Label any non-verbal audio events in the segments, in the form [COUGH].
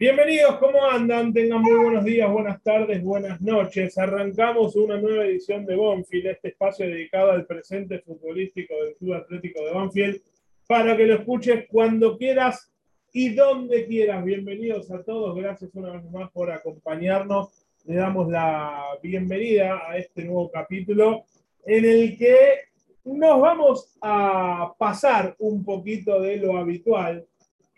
Bienvenidos, ¿cómo andan? Tengan muy buenos días, buenas tardes, buenas noches. Arrancamos una nueva edición de Bonfield, este espacio dedicado al presente futbolístico del Club Atlético de Banfield, para que lo escuches cuando quieras y donde quieras. Bienvenidos a todos, gracias una vez más por acompañarnos. Le damos la bienvenida a este nuevo capítulo en el que nos vamos a pasar un poquito de lo habitual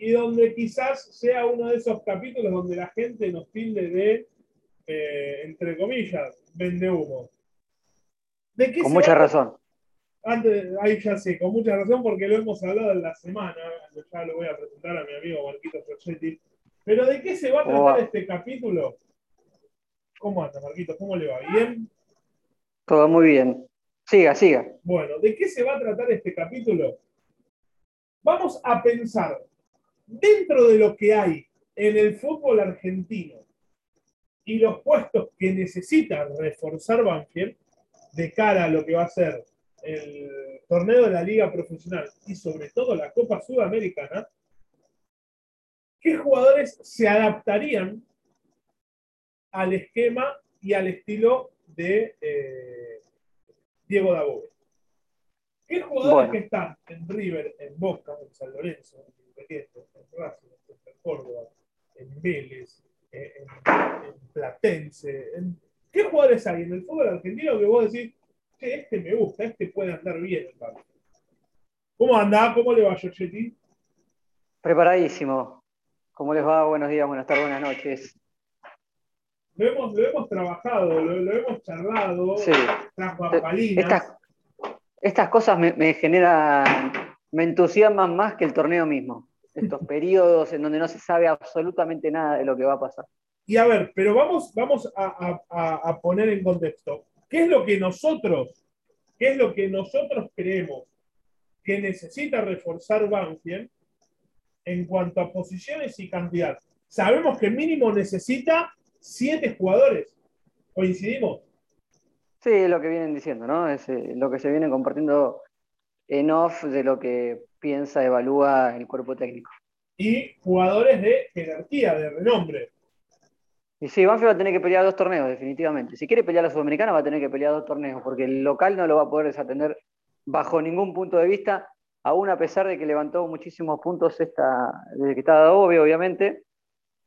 y donde quizás sea uno de esos capítulos donde la gente nos tilde de, eh, entre comillas, vende humo. ¿De qué con mucha razón. Antes, ahí ya sé, con mucha razón porque lo hemos hablado en la semana, ya lo voy a presentar a mi amigo Marquito Ferchetti. Pero ¿de qué se va a tratar este capítulo? ¿Cómo anda, Marquito? ¿Cómo le va? ¿Bien? Todo muy bien. Siga, siga. Bueno, ¿de qué se va a tratar este capítulo? Vamos a pensar dentro de lo que hay en el fútbol argentino y los puestos que necesita reforzar Banfield de cara a lo que va a ser el torneo de la liga profesional y sobre todo la Copa Sudamericana, ¿qué jugadores se adaptarían al esquema y al estilo de eh, Diego Dabove? ¿Qué jugadores que están en River, en Boca, en San Lorenzo, en Racing, en Córdoba, en Vélez, en, Platense. ¿Qué jugadores hay en el fútbol argentino que vos decís, que este me gusta, este puede andar bien en ¿Cómo anda? ¿Cómo le va, Giorgetti? Preparadísimo. ¿Cómo les va? Buenos días, buenas tardes, buenas noches. Lo hemos, lo hemos trabajado, lo, hemos charlado, sí. Estas, estas cosas me, me generan, me entusiasman más que el torneo mismo estos periodos en donde no se sabe absolutamente nada de lo que va a pasar. Y a ver, pero vamos, vamos a, poner en contexto. ¿Qué es lo que nosotros, qué es lo que nosotros creemos que necesita reforzar Banfield en cuanto a posiciones y cantidad? Sabemos que mínimo necesita siete jugadores. ¿Coincidimos? Sí, es lo que vienen diciendo, ¿no? Es eh, lo que se viene compartiendo en off de lo que piensa, evalúa el cuerpo técnico. Y jugadores de jerarquía, de renombre. Y sí, Banfield va a tener que pelear dos torneos, definitivamente. Si quiere pelear la Sudamericana, va a tener que pelear dos torneos, porque el local no lo va a poder desatender bajo ningún punto de vista, aún a pesar de que levantó muchísimos puntos esta, desde que estaba obvio, obviamente.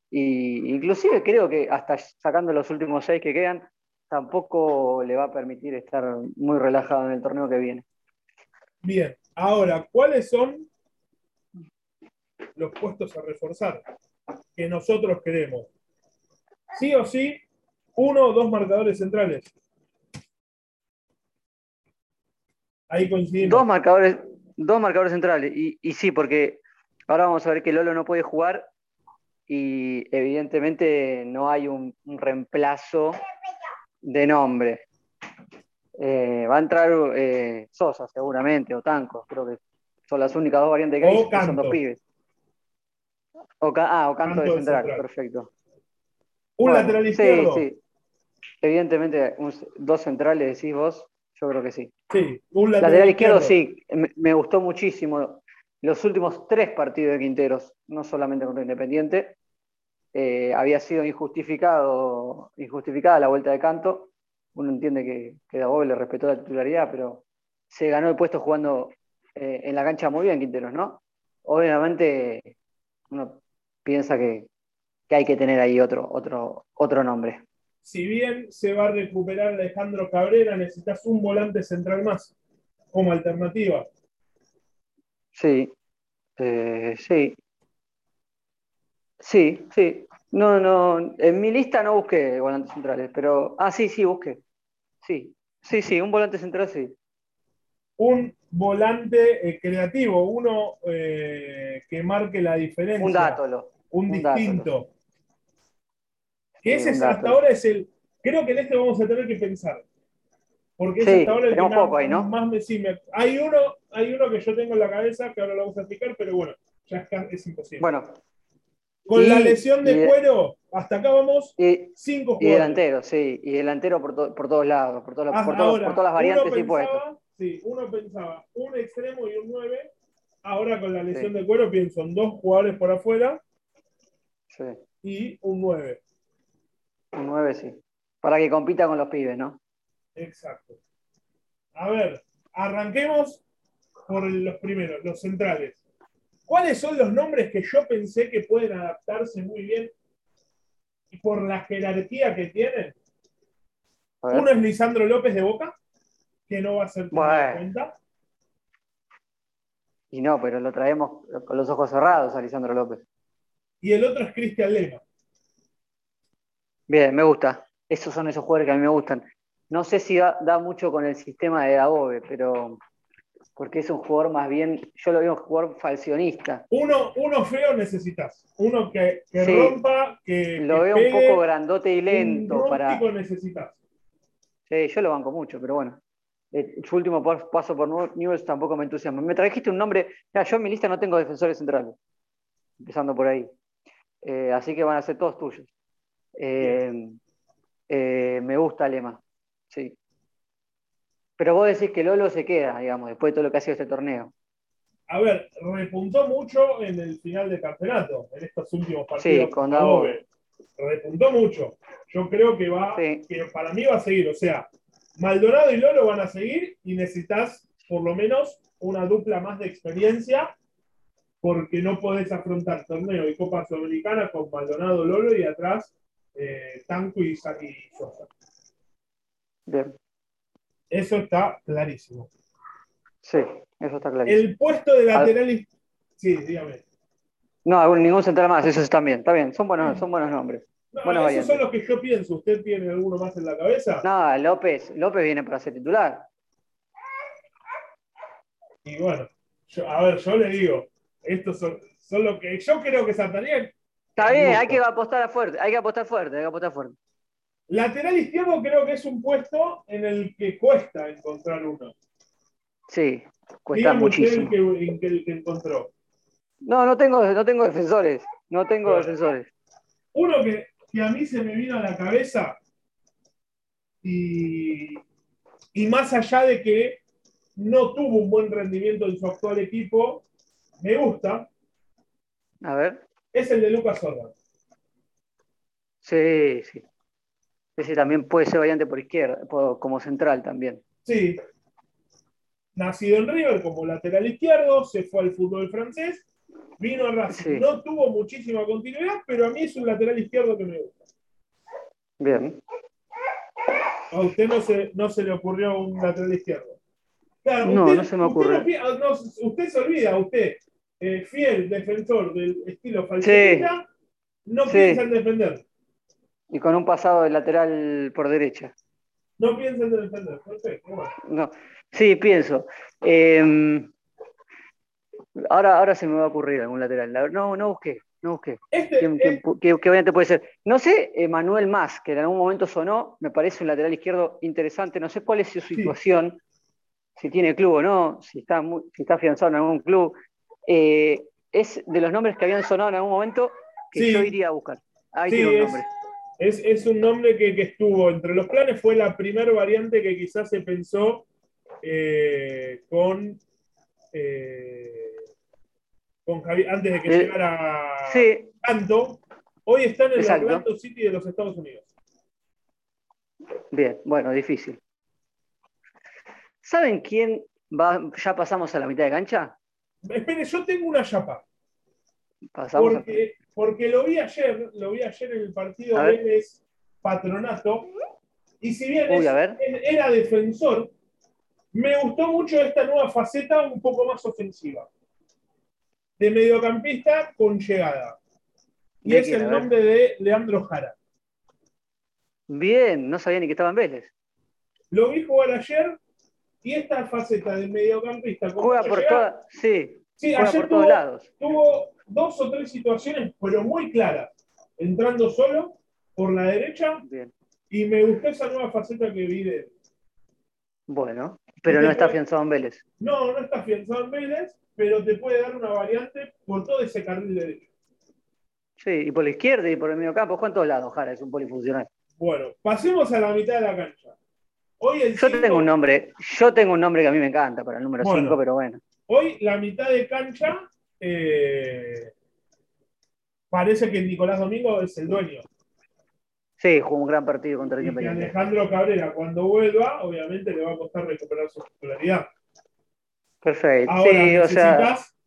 Y inclusive creo que hasta sacando los últimos seis que quedan, tampoco le va a permitir estar muy relajado en el torneo que viene. Bien, ahora, ¿cuáles son los puestos a reforzar que nosotros queremos? Sí o sí, uno o dos marcadores centrales. Ahí coincidimos. Dos marcadores, dos marcadores centrales. Y, y sí, porque ahora vamos a ver que Lolo no puede jugar y evidentemente no hay un reemplazo de nombre. Eh, va a entrar eh, Sosa seguramente, o Tanco, creo que son las únicas dos variantes que hay, son dos pibes. ah, o Canto, de, central, perfecto. Un lateral izquierdo. Sí, sí. Evidentemente, dos centrales decís vos, yo creo que sí. Sí, un lateral, izquierdo, sí, me, gustó muchísimo los últimos tres partidos de Quinteros, no solamente contra Independiente. Eh, había sido injustificado, injustificada la vuelta de Canto uno entiende que, que Dabove le respetó la titularidad, pero se ganó el puesto jugando eh, en la cancha muy bien, Quinteros, ¿no? Obviamente uno piensa que, hay que tener ahí otro, otro, otro nombre. Si bien se va a recuperar Alejandro Cabrera, necesitas un volante central más como alternativa. Sí, eh, sí. Sí, sí. No, no, en mi lista no busqué volantes centrales, pero. Ah, sí, sí, busqué. Sí, sí, sí, un volante central, sí. Un volante eh, creativo, uno eh, que marque la diferencia. Un dátolo. Un, distinto. Que ese hasta ahora es el. Creo que en este vamos a tener que pensar. Porque es hasta ahora el que más, ahí, ¿no? más me, sí, hay, uno, hay uno que yo tengo en la cabeza que ahora lo vamos a explicar, pero bueno, ya es imposible. Bueno, con la lesión de cuero, hasta acá vamos y, cinco jugadores. Y delantero, sí, y delantero por, por todos lados, por, todas, por, todas las variantes y puestos. Sí, uno pensaba un extremo y un nueve. Ahora con la lesión de cuero pienso en dos jugadores por afuera. Sí. y un 9. Un 9, sí. Para que compita con los pibes, ¿no? Exacto. A ver, arranquemos por los primeros, los centrales. ¿Cuáles son los nombres que yo pensé que pueden adaptarse muy bien y por la jerarquía que tienen? Uno es Lisandro López de Boca, que no va a ser bueno. cuenta. Y no, pero lo traemos con los ojos cerrados a Lisandro López. Y el otro es Cristian Lema. Bien, me gusta. Esos son esos jugadores que a mí me gustan. No sé si da, mucho con el sistema de Dagobe, pero porque es un jugador más bien, yo lo veo un jugador falsionista. Uno, uno feo necesitas, uno que, rompa, que. Lo veo un poco grandote y lento. para... necesitas. Sí, yo lo banco mucho, pero bueno. Eh, su último paso por Newell's tampoco me entusiasma. Me trajiste un nombre. yo en mi lista no tengo defensores centrales. Empezando por ahí. Eh, así que van a ser todos tuyos. Eh, me gusta Lema. Sí. Pero vos decís que Lolo se queda, digamos, después de todo lo que ha sido este torneo. A ver, repuntó mucho en el final del campeonato, en estos últimos partidos. Sí, con Repuntó mucho. Yo creo que va, que para mí va a seguir. O sea, Maldonado y Lolo van a seguir y necesitas por lo menos una dupla más de experiencia porque no podés afrontar torneo y Copa Sudamericana con Maldonado, Lolo y atrás eh, Tanco y Saki Sosa. Bien. Eso está clarísimo. Sí, eso está clarísimo. El puesto de lateral. Sí, dígame. No, ningún central más, esos están bien, está bien, son buenos, son buenos nombres. No, esos son los que yo pienso. ¿Usted tiene alguno más en la cabeza? No, López, López viene para ser titular. Y bueno, a ver, yo le digo, estos son, son los que yo creo que saltarían. Está bien, hay que apostar fuerte, hay que apostar fuerte, hay que apostar fuerte. Lateral izquierdo creo que es un puesto en el que cuesta encontrar uno. Sí, cuesta muchísimo. El que, el que encontró. No, no tengo, no tengo defensores. No tengo defensores. Uno que, a mí se me vino a la cabeza y, y más allá de que no tuvo un buen rendimiento en su actual equipo, me gusta. A ver. Es el de Lucas Sorda. Sí, sí. Ese también puede ser variante por izquierda, como central también. Sí. Nacido en River como lateral izquierdo, se fue al fútbol francés, vino a Racing. No tuvo muchísima continuidad, pero a mí es un lateral izquierdo que me gusta. Bien. A usted no se, no se le ocurrió un lateral izquierdo. no, no se me ocurre. Usted, se olvida, usted, eh, fiel defensor del estilo falsista, no piensa en defender. Y con un pasado de lateral por derecha. No piensa en defender, perfecto. No. Sí, pienso. Em, ahora, ahora se me va a ocurrir algún lateral. No, no busqué, no busqué. Este, ¿Qué, variante puede ser? No sé, Manuel Más, que en algún momento sonó, me parece un lateral izquierdo interesante. No sé cuál es su situación, si tiene club o no, si está, si está afianzado en algún club. Eh, es de los nombres que habían sonado en algún momento que yo iría a buscar. Ahí tiene un nombre. Es, un nombre que, estuvo entre los planes, fue la primera variante que quizás se pensó eh, con, eh, con Javier, antes de que eh, llegara sí. Canto. Hoy están en el Atlantic City de los Estados Unidos. Bien, bueno, difícil. ¿Saben quién va? ¿Ya pasamos a la mitad de cancha? Espere, yo tengo una chapa. Pasamos porque, porque lo vi ayer, lo vi ayer en el partido Vélez Patronato, y si bien era defensor, me gustó mucho esta nueva faceta un poco más ofensiva. De mediocampista con llegada. Y es el nombre de Leandro Jara. Bien, no sabía ni que estaba en Vélez. Lo vi jugar ayer y esta faceta de mediocampista con Juega por todas, sí. Sí, ayer por todos lados. tuvo dos o tres situaciones, pero muy claras. Entrando solo por la derecha. Y me gustó esa nueva faceta que vi de. Bueno, pero no está afianzado en Vélez. No, no está afianzado en Vélez, pero te puede dar una variante por todo ese carril derecho. Sí, y por la izquierda y por el medio campo. ¿Cuántos lados, Jara? Es un polifuncional. Bueno, pasemos a la mitad de la cancha. Hoy yo tengo un nombre, yo tengo un nombre que a mí me encanta para el número 5, pero bueno. Hoy la mitad de cancha eh, parece que Nicolás Domingo es el dueño. Sí, jugó un gran partido contra el Independiente. Alejandro Cabrera, cuando vuelva, obviamente le va a costar recuperar su titularidad. Perfecto. Ahora sí, o sea, necesitas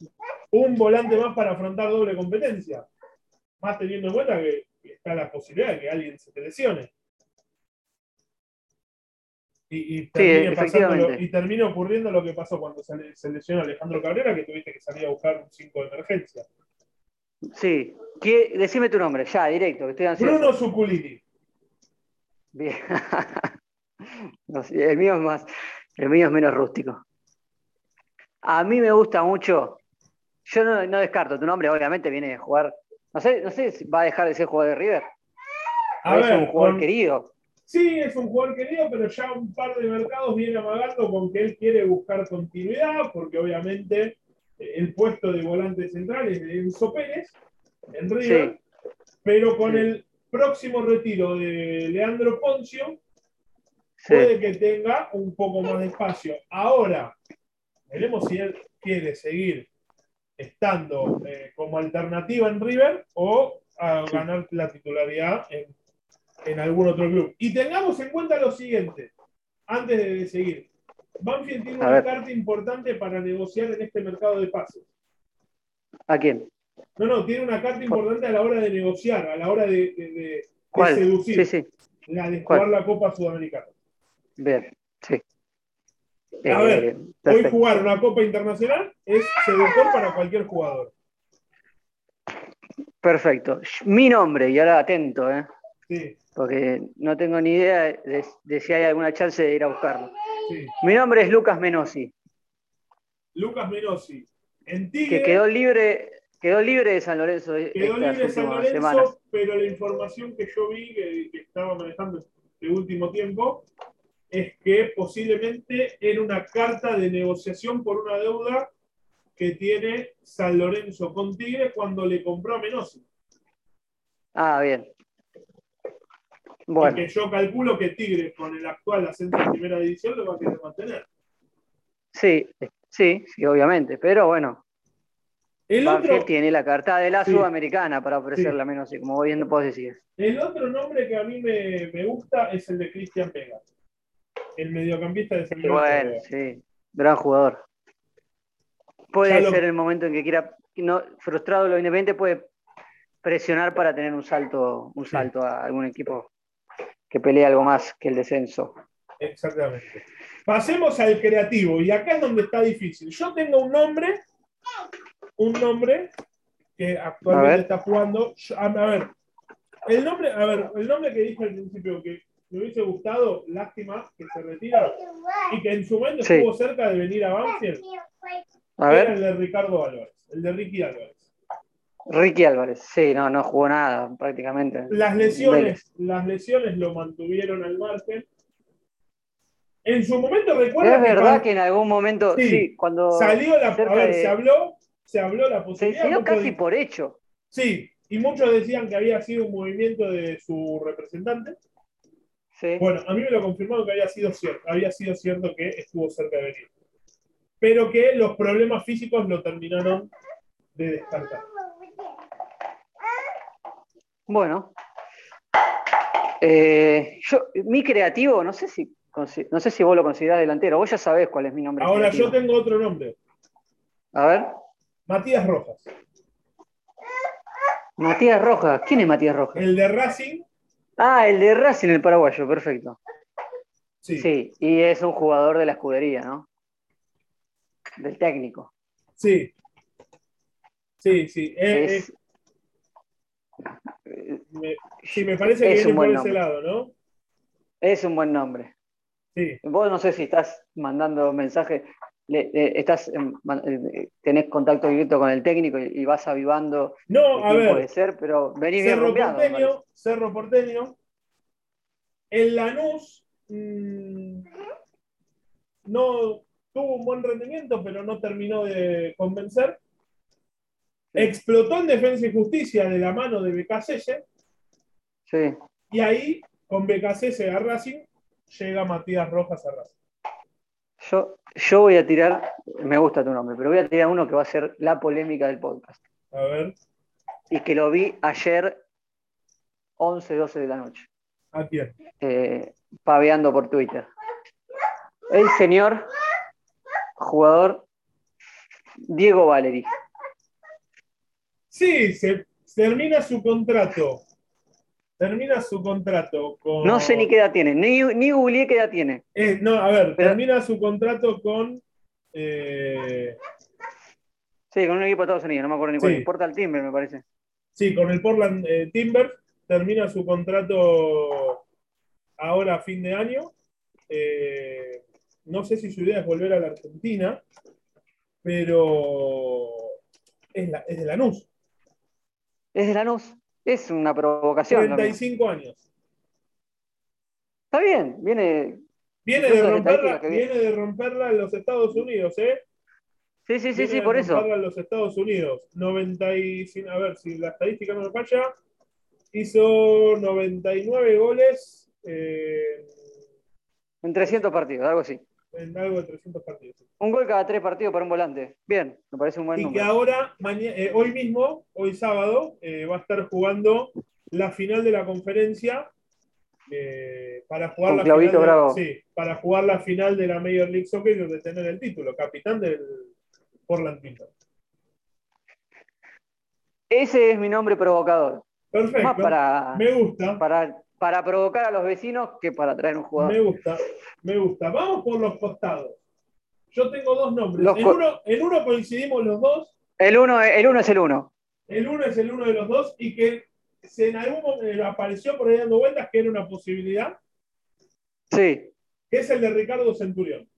un volante más para afrontar doble competencia. Más teniendo en cuenta que está la posibilidad de que alguien se te lesione. Y, y, termine y termina ocurriendo lo que pasó cuando se, se lesionó Alejandro Cabrera, que tuviste que salir a buscar un 5 de emergencia. Sí. ¿Qué? Decime tu nombre, ya, directo, que estoy ansioso. Bruno Suculini. Bien. [LAUGHS] el mío es más, el mío es menos rústico. A mí me gusta mucho. Yo no, descarto tu nombre, obviamente viene de jugar. No sé, no sé si va a dejar de ser jugador de River. A es un jugador querido. Sí, es un jugador querido, pero ya un par de mercados viene amagando con que él quiere buscar continuidad, porque obviamente el puesto de volante central es de Enzo Pérez, en River, pero con el próximo retiro de Leandro Poncio, puede que tenga un poco más de espacio. Ahora, veremos si él quiere seguir estando eh, como alternativa en River o a ganar la titularidad en, en, algún otro club. Y tengamos en cuenta lo siguiente, antes de seguir. Banfield tiene una carta importante para negociar en este mercado de pases. ¿A quién? No, no, tiene una carta importante a la hora de negociar, a la hora de, de, seducir. Sí, sí. La de jugar la Copa Sudamericana. Bien, sí. A ver, eh, hoy jugar una Copa Internacional es seductor para cualquier jugador. Perfecto. Mi nombre, y ahora atento, ¿eh? Sí. Porque no tengo ni idea de, si hay alguna chance de ir a buscarlo. Sí. Mi nombre es Lucas Menosi. Lucas Menosi. En que quedó libre Quedó libre de San Lorenzo. Quedó libre de San Lorenzo, pero la información que yo vi que, estaba manejando este último tiempo es que posiblemente era una carta de negociación por una deuda que tiene San Lorenzo con Tigre cuando le compró a Menosi. Ah, bien. Bueno. que yo calculo que Tigre, con el actual ascenso en primera división, lo va a querer mantener. Sí, sí, sí, obviamente. Pero bueno, el otro, tiene la carta de la Sudamericana para ofrecerla menos, como bien vos decís. El otro nombre que a mí me, gusta es el de Cristian Vega, el mediocampista de San Bueno, sí, gran jugador. Puede ser el momento en que quiera, no, frustrado lo independiente, puede presionar para tener un salto, un salto a algún equipo que pelee algo más que el descenso. Exactamente. Pasemos al creativo, y acá es donde está difícil. Yo tengo un nombre un nombre que actualmente está jugando. A, ver, el nombre, a ver, el nombre que dije al principio que me hubiese gustado, lástima que se retira y que en su momento estuvo cerca de venir a Banfield, era el de Ricardo Álvarez, el de Ricky Álvarez. Ricky Álvarez, sí, no, no jugó nada prácticamente. Las lesiones, las lesiones lo mantuvieron al margen. En su momento recuerda. Es verdad que, en algún momento, sí, cuando. Salió la. A ver, se habló se habló la posibilidad. Se dio casi por hecho. Sí, y muchos decían que había sido un movimiento de su representante. Sí. Bueno, a mí me lo confirmaron que había sido cierto, había sido cierto que estuvo cerca de venir. Pero que los problemas físicos lo terminaron de descartar. Bueno. Eh, yo, mi creativo, no sé si no sé si vos lo considerás delantero, vos ya sabés cuál es mi nombre. Ahora yo tengo otro nombre. A ver. Matías Rojas. Matías Rojas, ¿quién es Matías Rojas? El de Racing. Ah, el de Racing, el paraguayo, perfecto. Sí. sí, y es un jugador de la escudería, ¿no? Del técnico. Sí. Sí, sí. Es, me, sí, me parece que viene por ese lado, ¿no? Es un buen nombre. Sí. Vos no sé si estás mandando mensajes estás tenés contacto directo con el técnico y, vas avivando. No, a ver. Puede ser, pero venís Cerro bien Porteño, Cerro Porteño. El Lanús mm, no tuvo un buen rendimiento, pero no terminó de convencer. Explotó en Defensa y Justicia de la mano de BKC. Sí. Y ahí, con BKC a Racing, llega Matías Rojas a Racing. Yo, yo voy a tirar, me gusta tu nombre, pero voy a tirar uno que va a ser la polémica del podcast. A ver. y que lo vi ayer 11, 12 de la noche. ¿A quién? Eh, paveando por Twitter. El señor jugador Diego Valeri. Sí, se termina su contrato. Termina su contrato con. No sé ni qué edad tiene, ni, ni qué edad tiene. Eh, no, a ver, termina su contrato con. Eh, sí, con un equipo de Estados Unidos, no me acuerdo ni cuál. Importa el Timber, me parece. Sí, con el Portland eh, Timber. Termina su contrato ahora a fin de año. no sé si su idea es volver a la Argentina, pero es, la, es de Lanús. Es de Lanús. Es una provocación. 35 años. Está bien, viene. Viene de, romperla, viene de romperla en los Estados Unidos, ¿eh? Sí, sí, sí, sí, por eso. en los Estados Unidos. 90 y, a ver si la estadística no me falla, hizo 99 goles. Eh, en 300 partidos, algo así en algo de 300 partidos. Un gol cada tres partidos para un volante. Bien, me parece un buen y que ahora, eh, hoy mismo, hoy sábado, eh, va a estar jugando la final de la conferencia eh, para jugar la final de, sí, para jugar la final de la Major League Soccer y de tener el título, capitán del Portland Timbers. Ese es mi nombre provocador. Perfecto. me gusta. Para para provocar a los vecinos que para traer un jugador. Me gusta, me gusta. Vamos por los costados. Yo tengo dos nombres. en, uno, coincidimos los dos. El uno, el uno es el uno. El uno es el uno de los dos y que se en algún momento apareció por ahí dando vueltas que era una posibilidad. Sí. Que es el de Ricardo Centurión.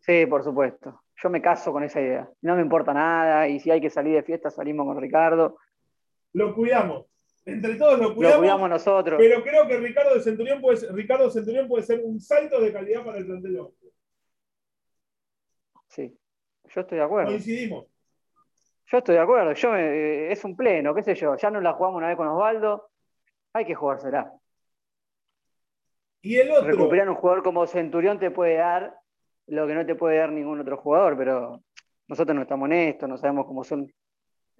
Sí, por supuesto. Yo me caso con esa idea. No me importa nada y si hay que salir de fiesta salimos con Ricardo. Lo cuidamos entre todos lo cuidamos, nosotros. Pero creo que Ricardo de Centurión puede, Ricardo Centurión puede ser un salto de calidad para el plantel Sí, yo estoy de acuerdo. Coincidimos. Yo estoy de acuerdo. Yo, eh, es un pleno, qué sé yo. Ya no la jugamos una vez con Osvaldo. Hay que jugársela. Y el otro. Recuperar un jugador como Centurión te puede dar lo que no te puede dar ningún otro jugador, pero nosotros no estamos en esto, no sabemos cómo son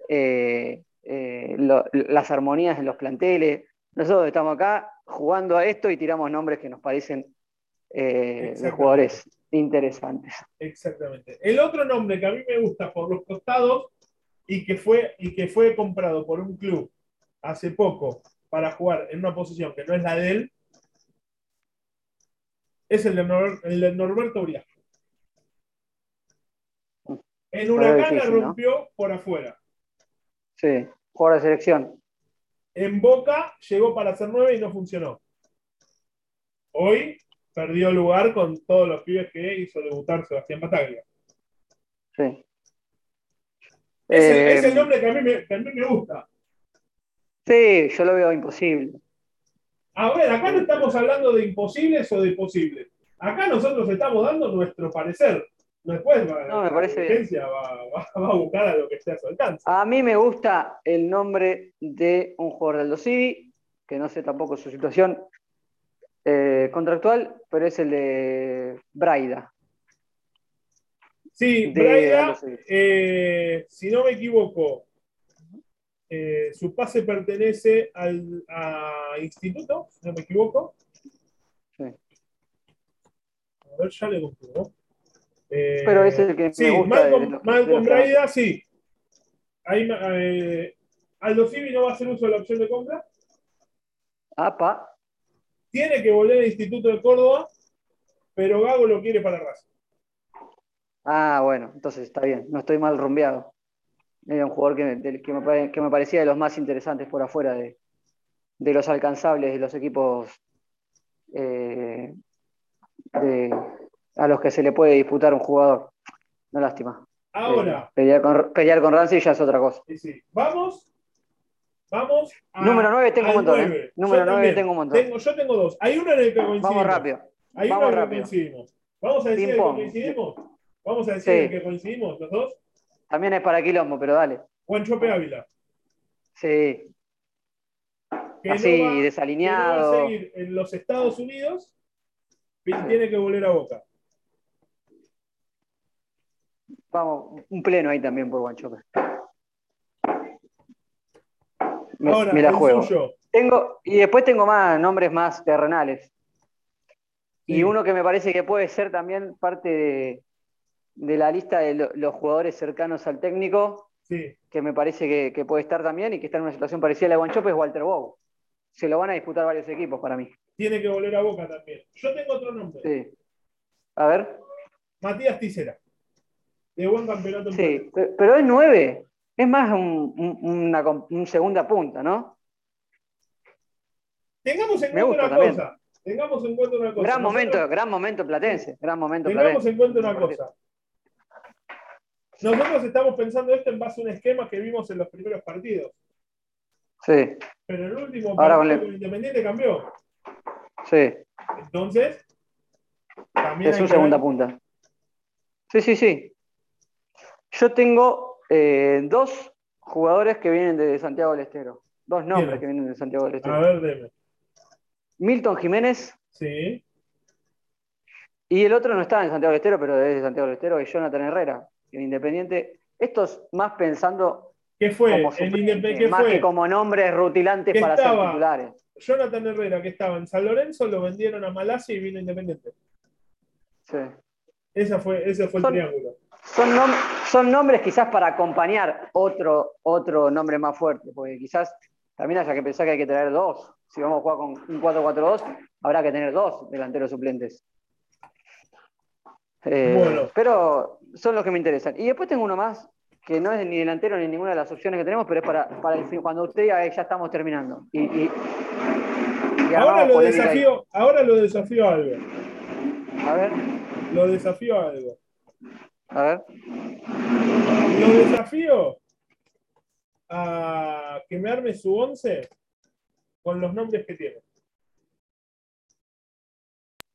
eh, eh, las armonías en los planteles. Nosotros estamos acá jugando a esto y tiramos nombres que nos parecen eh, de jugadores interesantes. Exactamente. El otro nombre que a mí me gusta por los costados y que fue, y que fue comprado por un club hace poco para jugar en una posición que no es la de él, es el de, Norberto Urias. En Huracán la rompió por afuera. Sí jugador de selección. En Boca llegó para ser nueve y no funcionó. Hoy perdió lugar con todos los pibes que hizo debutar Sebastián Bataglia. Sí. Es, el, eh, nombre que a, mí me, gusta. Sí, yo lo veo imposible. A ver, acá no estamos hablando de imposibles o de posibles. Acá nosotros estamos dando nuestro parecer. Después no, me parece [LAUGHS] va, a buscar a lo que esté a su alcance. A mí me gusta el nombre de un jugador del Dosivi, que no sé tampoco su situación eh, contractual, pero es el de Braida. Sí, Braida, eh, si no me equivoco, eh, su pase pertenece al instituto, si no me equivoco. Sí. A ver, ya le compruebo. Pero es el que sí, me gusta. Malcolm, Malcolm Braida, sí. Ahí, eh, Aldo Civi no va a hacer uso de la opción de compra. Apa. Tiene que volver al Instituto de Córdoba, pero Gago lo quiere para Racing. Ah, bueno, entonces está bien, no estoy mal rumbeado. Era un jugador que me, que me, parecía de los más interesantes por afuera de, de los alcanzables de los equipos eh, de, a los que se le puede disputar un jugador. No lástima. Ahora. Eh, pelear, con, Ramsey ya es otra cosa. Sí, Vamos. Vamos. A, Número 9 tengo un montón. ¿eh? Número 9 tengo un montón. yo tengo dos. Hay uno en el que coincidimos. Vamos rápido. Hay uno en el que coincidimos. Vamos a decir el que coincidimos. Vamos a decir el que coincidimos, los dos. También es para Quilombo, pero dale. Juan Chope Ávila. Sí. Así, desalineado. va a seguir en los Estados Unidos y tiene que volver a Boca. Vamos, un pleno ahí también por Guanchope. me, la juego. Tengo, y después tengo más nombres más terrenales. Y uno que me parece que puede ser también parte de, la lista de los jugadores cercanos al técnico, que me parece que, puede estar también y que está en una situación parecida a la de Guanchope, es Walter Bow. Se lo van a disputar varios equipos para mí. Tiene que volver a Boca también. Yo tengo otro nombre. Sí. A ver. Matías Ticera. De buen campeonato. Sí, pero es nueve. Es más un, una, segunda punta, ¿no? Tengamos en cuenta una cosa. Tengamos en cuenta una cosa. Gran momento, gran momento platense. Gran momento Tengamos en cuenta una cosa. Nosotros estamos pensando esto en base a un esquema que vimos en los primeros partidos. Sí. Pero el último partido el Independiente cambió. Sí. Entonces, también. Es su segunda punta. Sí, sí, sí. Yo tengo eh, dos jugadores que vienen de Santiago del Estero. Dos nombres que vienen de Santiago del Estero. A ver, deme. Milton Jiménez. Sí. Y el otro no está en Santiago del Estero, pero es de Santiago del Estero, es Jonathan Herrera, en Independiente. Estos más pensando. ¿Qué fue? Como más que como nombres rutilantes para ser titulares. Jonathan Herrera, que estaba en San Lorenzo, lo vendieron a Malasia y vino Independiente. Sí. Ese fue, ese fue el triángulo. Son, son, nombres quizás para acompañar otro, otro nombre más fuerte, porque quizás también haya que pensar que hay que tener dos. Si vamos a jugar con un 4-4-2, habrá que tener dos delanteros suplentes. Eh, pero son los que me interesan. Y después tengo uno más, que no es ni delantero ni ninguna de las opciones que tenemos, pero es para, para el fin, cuando usted diga ya estamos terminando. Y, ahora, lo desafío, ahora lo desafío a algo. A ver. Lo desafío a algo. A ver. Lo desafío a que me arme su once con los nombres que tiene.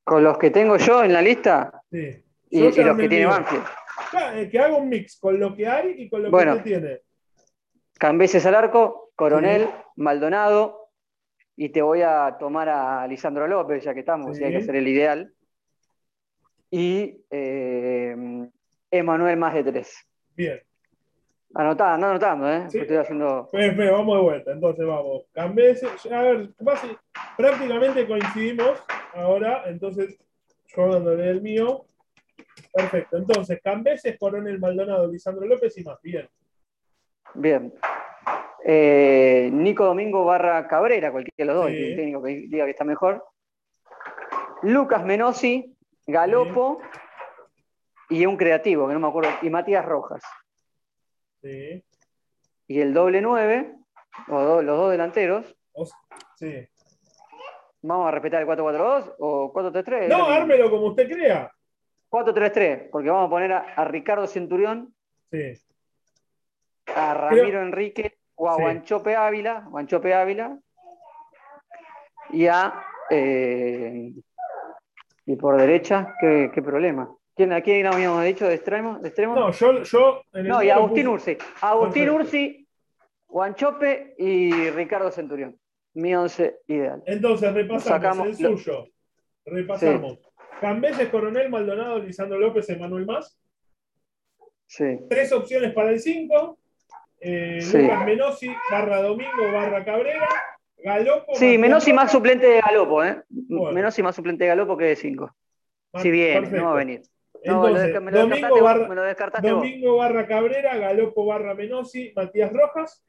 ¿Con los que tengo yo en la lista? Sí. Y, los que tiene Banfield. Eh, que haga un mix con lo que hay y con lo que usted tiene. Cambeses al arco, Coronel, Maldonado, y te voy a tomar a Lisandro López, ya que estamos, y hay que hacer el ideal. Y eh, Emanuel más de tres. Bien. Anotando, anotando, ¿eh? Estoy haciendo. vamos de vuelta, entonces vamos. Cambeses, a ver, prácticamente coincidimos ahora, entonces yo dándole el mío. Perfecto. Entonces, Cambeses, Coronel Maldonado, Lisandro López y más. Bien. Bien. Eh, Nico Domingo barra Cabrera, cualquiera de los dos, el técnico que diga que está mejor. Lucas Menosi, Galopo y un creativo, que no me acuerdo, y Matías Rojas. Sí. Y el doble 9, o los dos delanteros. Sí. ¿Vamos a respetar el 4-4-2 o 4-3-3? No, ármelo como usted crea. 4-3-3, porque vamos a poner a, Ricardo Centurión, sí. a Ramiro Enrique o a Guanchope Ávila, Guanchope Ávila, y a. Eh, y por derecha, ¿qué, problema? ¿Quién, ¿A quién habíamos dicho de extremo? De extremo? No, yo. yo no, y Agustín Ursi. Agustín Ursi, Guanchope y Ricardo Centurión. Mi once ideal. Entonces, repasamos el suyo. Repasamos. Cambeses, Coronel, Maldonado, Lisandro López, Emanuel Más. Sí. Tres opciones para el 5. Eh, Lucas Menosi, barra Domingo, barra Cabrera. Galopo. Sí, Menosi más suplente de Galopo, ¿eh? Menosi más suplente de Galopo que de 5. Si bien, no va a venir. Entonces, Domingo, barra, Domingo barra Cabrera, Galopo barra Menosi, Matías Rojas,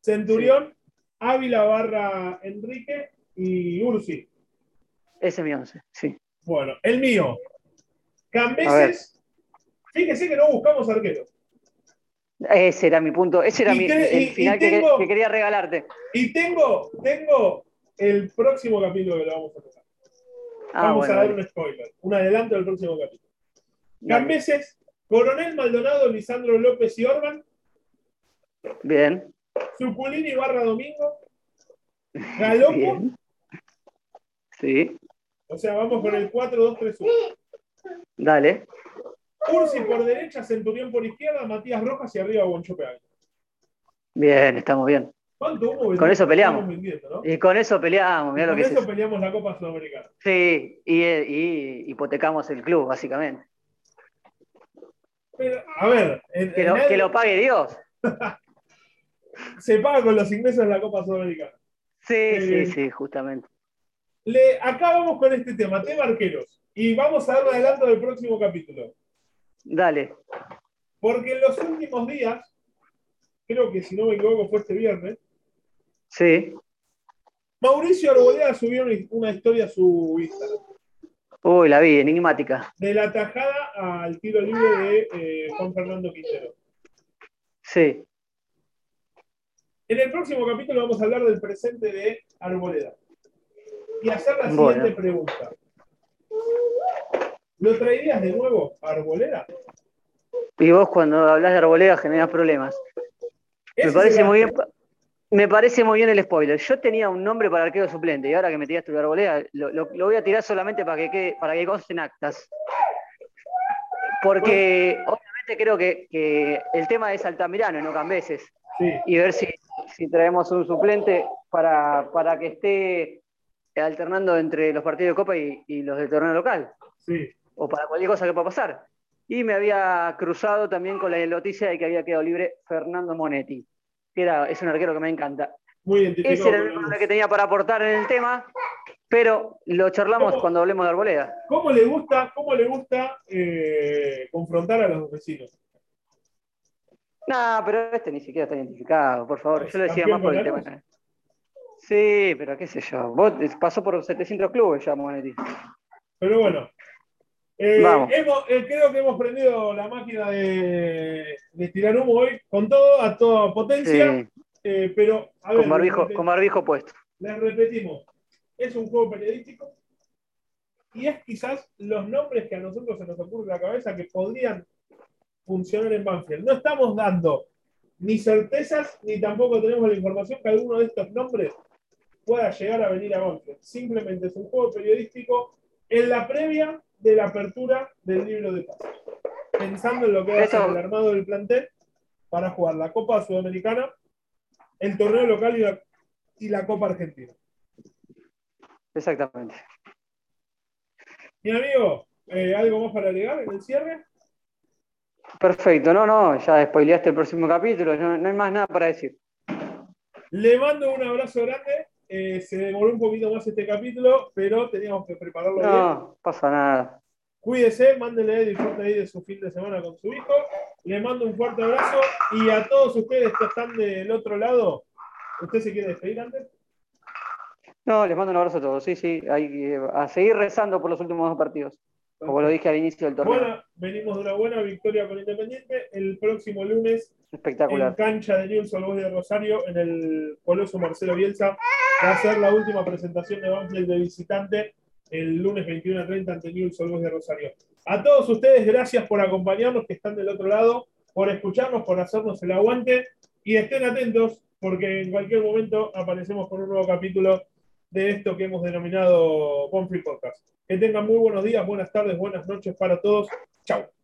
Centurión, Ávila barra Enrique y Ursi. Ese es mi 11, sí. Bueno, el mío. Cambeses. Fíjese que no buscamos arquero. Ese era mi punto, ese era mi, el final que, quería regalarte. Y tengo, tengo el próximo capítulo que lo vamos a tocar. Ah, vamos a dar un spoiler, un adelanto del próximo capítulo. Cambeses, Coronel Maldonado, Lisandro López y Orban. Bien. Zuculini barra Domingo. Galopo. Sí. O sea, vamos con el 4-2-3-1. Dale. Ursi por derecha, Centurión por izquierda, Matías Rojas y arriba Bonchope Bien, estamos bien. ¿Cuánto hubo? Con eso peleamos. Y con eso peleamos, con eso peleamos la Copa Sudamericana. Sí, y, hipotecamos el club, básicamente. Pero, a ver. que, lo, pague Dios. [LAUGHS] se paga con los ingresos de la Copa Sudamericana. Sí, sí, eh, sí, justamente. Le, acá vamos con este tema, tema arqueros. Y vamos a darle adelanto del próximo capítulo. Dale. Porque en los últimos días, creo que si no me equivoco fue este viernes. Sí. Mauricio Arboleda subió una historia a su Instagram. Uy, la vi, enigmática. De la tajada al tiro libre de eh, Juan Fernando Quintero. Sí. En el próximo capítulo vamos a hablar del presente de Arboleda. Y hacer la siguiente pregunta. ¿Lo traerías de nuevo a Arboleda? Y vos cuando hablas de Arboleda generas problemas. Me parece muy bien. Me parece muy bien el spoiler. Yo tenía un nombre para arquero suplente y ahora que me tiraste tu arboleda, lo, lo, voy a tirar solamente para que, quede, para que consten actas. Porque obviamente creo que, el tema es Altamirano, no Cambeses. Y ver si, traemos un suplente para, para, que esté alternando entre los partidos de Copa y, los del torneo local. O para cualquier cosa que pueda pasar. Y me había cruzado también con la noticia de que había quedado libre Fernando Monetti es un arquero que me encanta. Muy Ese era el que tenía para aportar en el tema, pero lo charlamos cuando hablemos de Arboleda. ¿Cómo le gusta, cómo le gusta eh, confrontar a los vecinos? No, pero este ni siquiera está identificado, por favor. Yo lo decía más por el tema. Sí, pero qué sé yo. Vos pasó por 700 clubes ya, Monetti. Pero bueno, eh, eh, creo que hemos prendido la máquina de, tirar humo hoy con todo, a toda potencia. Eh, pero, con, barbijo, puesto. Les repetimos, es un juego periodístico y es quizás los nombres que a nosotros se nos ocurre en la cabeza que podrían funcionar en Banfield. No estamos dando ni certezas ni tampoco tenemos la información que alguno de estos nombres pueda llegar a venir a Banfield. Simplemente es un juego periodístico en la previa de la apertura del libro de pases. Pensando en lo que va a ser el armado del plantel para jugar la Copa Sudamericana, el torneo local y la, Copa Argentina. Exactamente. Mi amigo, eh, ¿algo más para agregar en el cierre? Perfecto, no, no, ya spoileaste el próximo capítulo, no hay más nada para decir. Le mando un abrazo grande eh, se demoró un poquito más este capítulo, pero teníamos que prepararlo bien. No, pasa nada. Cuídese, mándele disfrute ahí de su fin de semana con su hijo. Le mando un fuerte abrazo y a todos ustedes que están del otro lado, ¿usted se quiere despedir antes? No, les mando un abrazo a todos, sí, sí, hay a seguir rezando por los últimos dos partidos. Como lo dije al inicio del torneo. Bueno, venimos de una buena victoria con Independiente. El próximo lunes, Espectacular. en cancha de Newell's Old de Rosario, en el Coloso Marcelo Bielsa, va a ser la última presentación de Banfield de visitante el lunes 21 a 30 ante Newell's Old de Rosario. A todos ustedes, gracias por acompañarnos, que están del otro lado, por escucharnos, por hacernos el aguante y estén atentos porque en cualquier momento aparecemos con un nuevo capítulo de esto que hemos denominado Bonfree Podcast. Que tengan muy buenos días, buenas tardes, buenas noches para todos. Chao.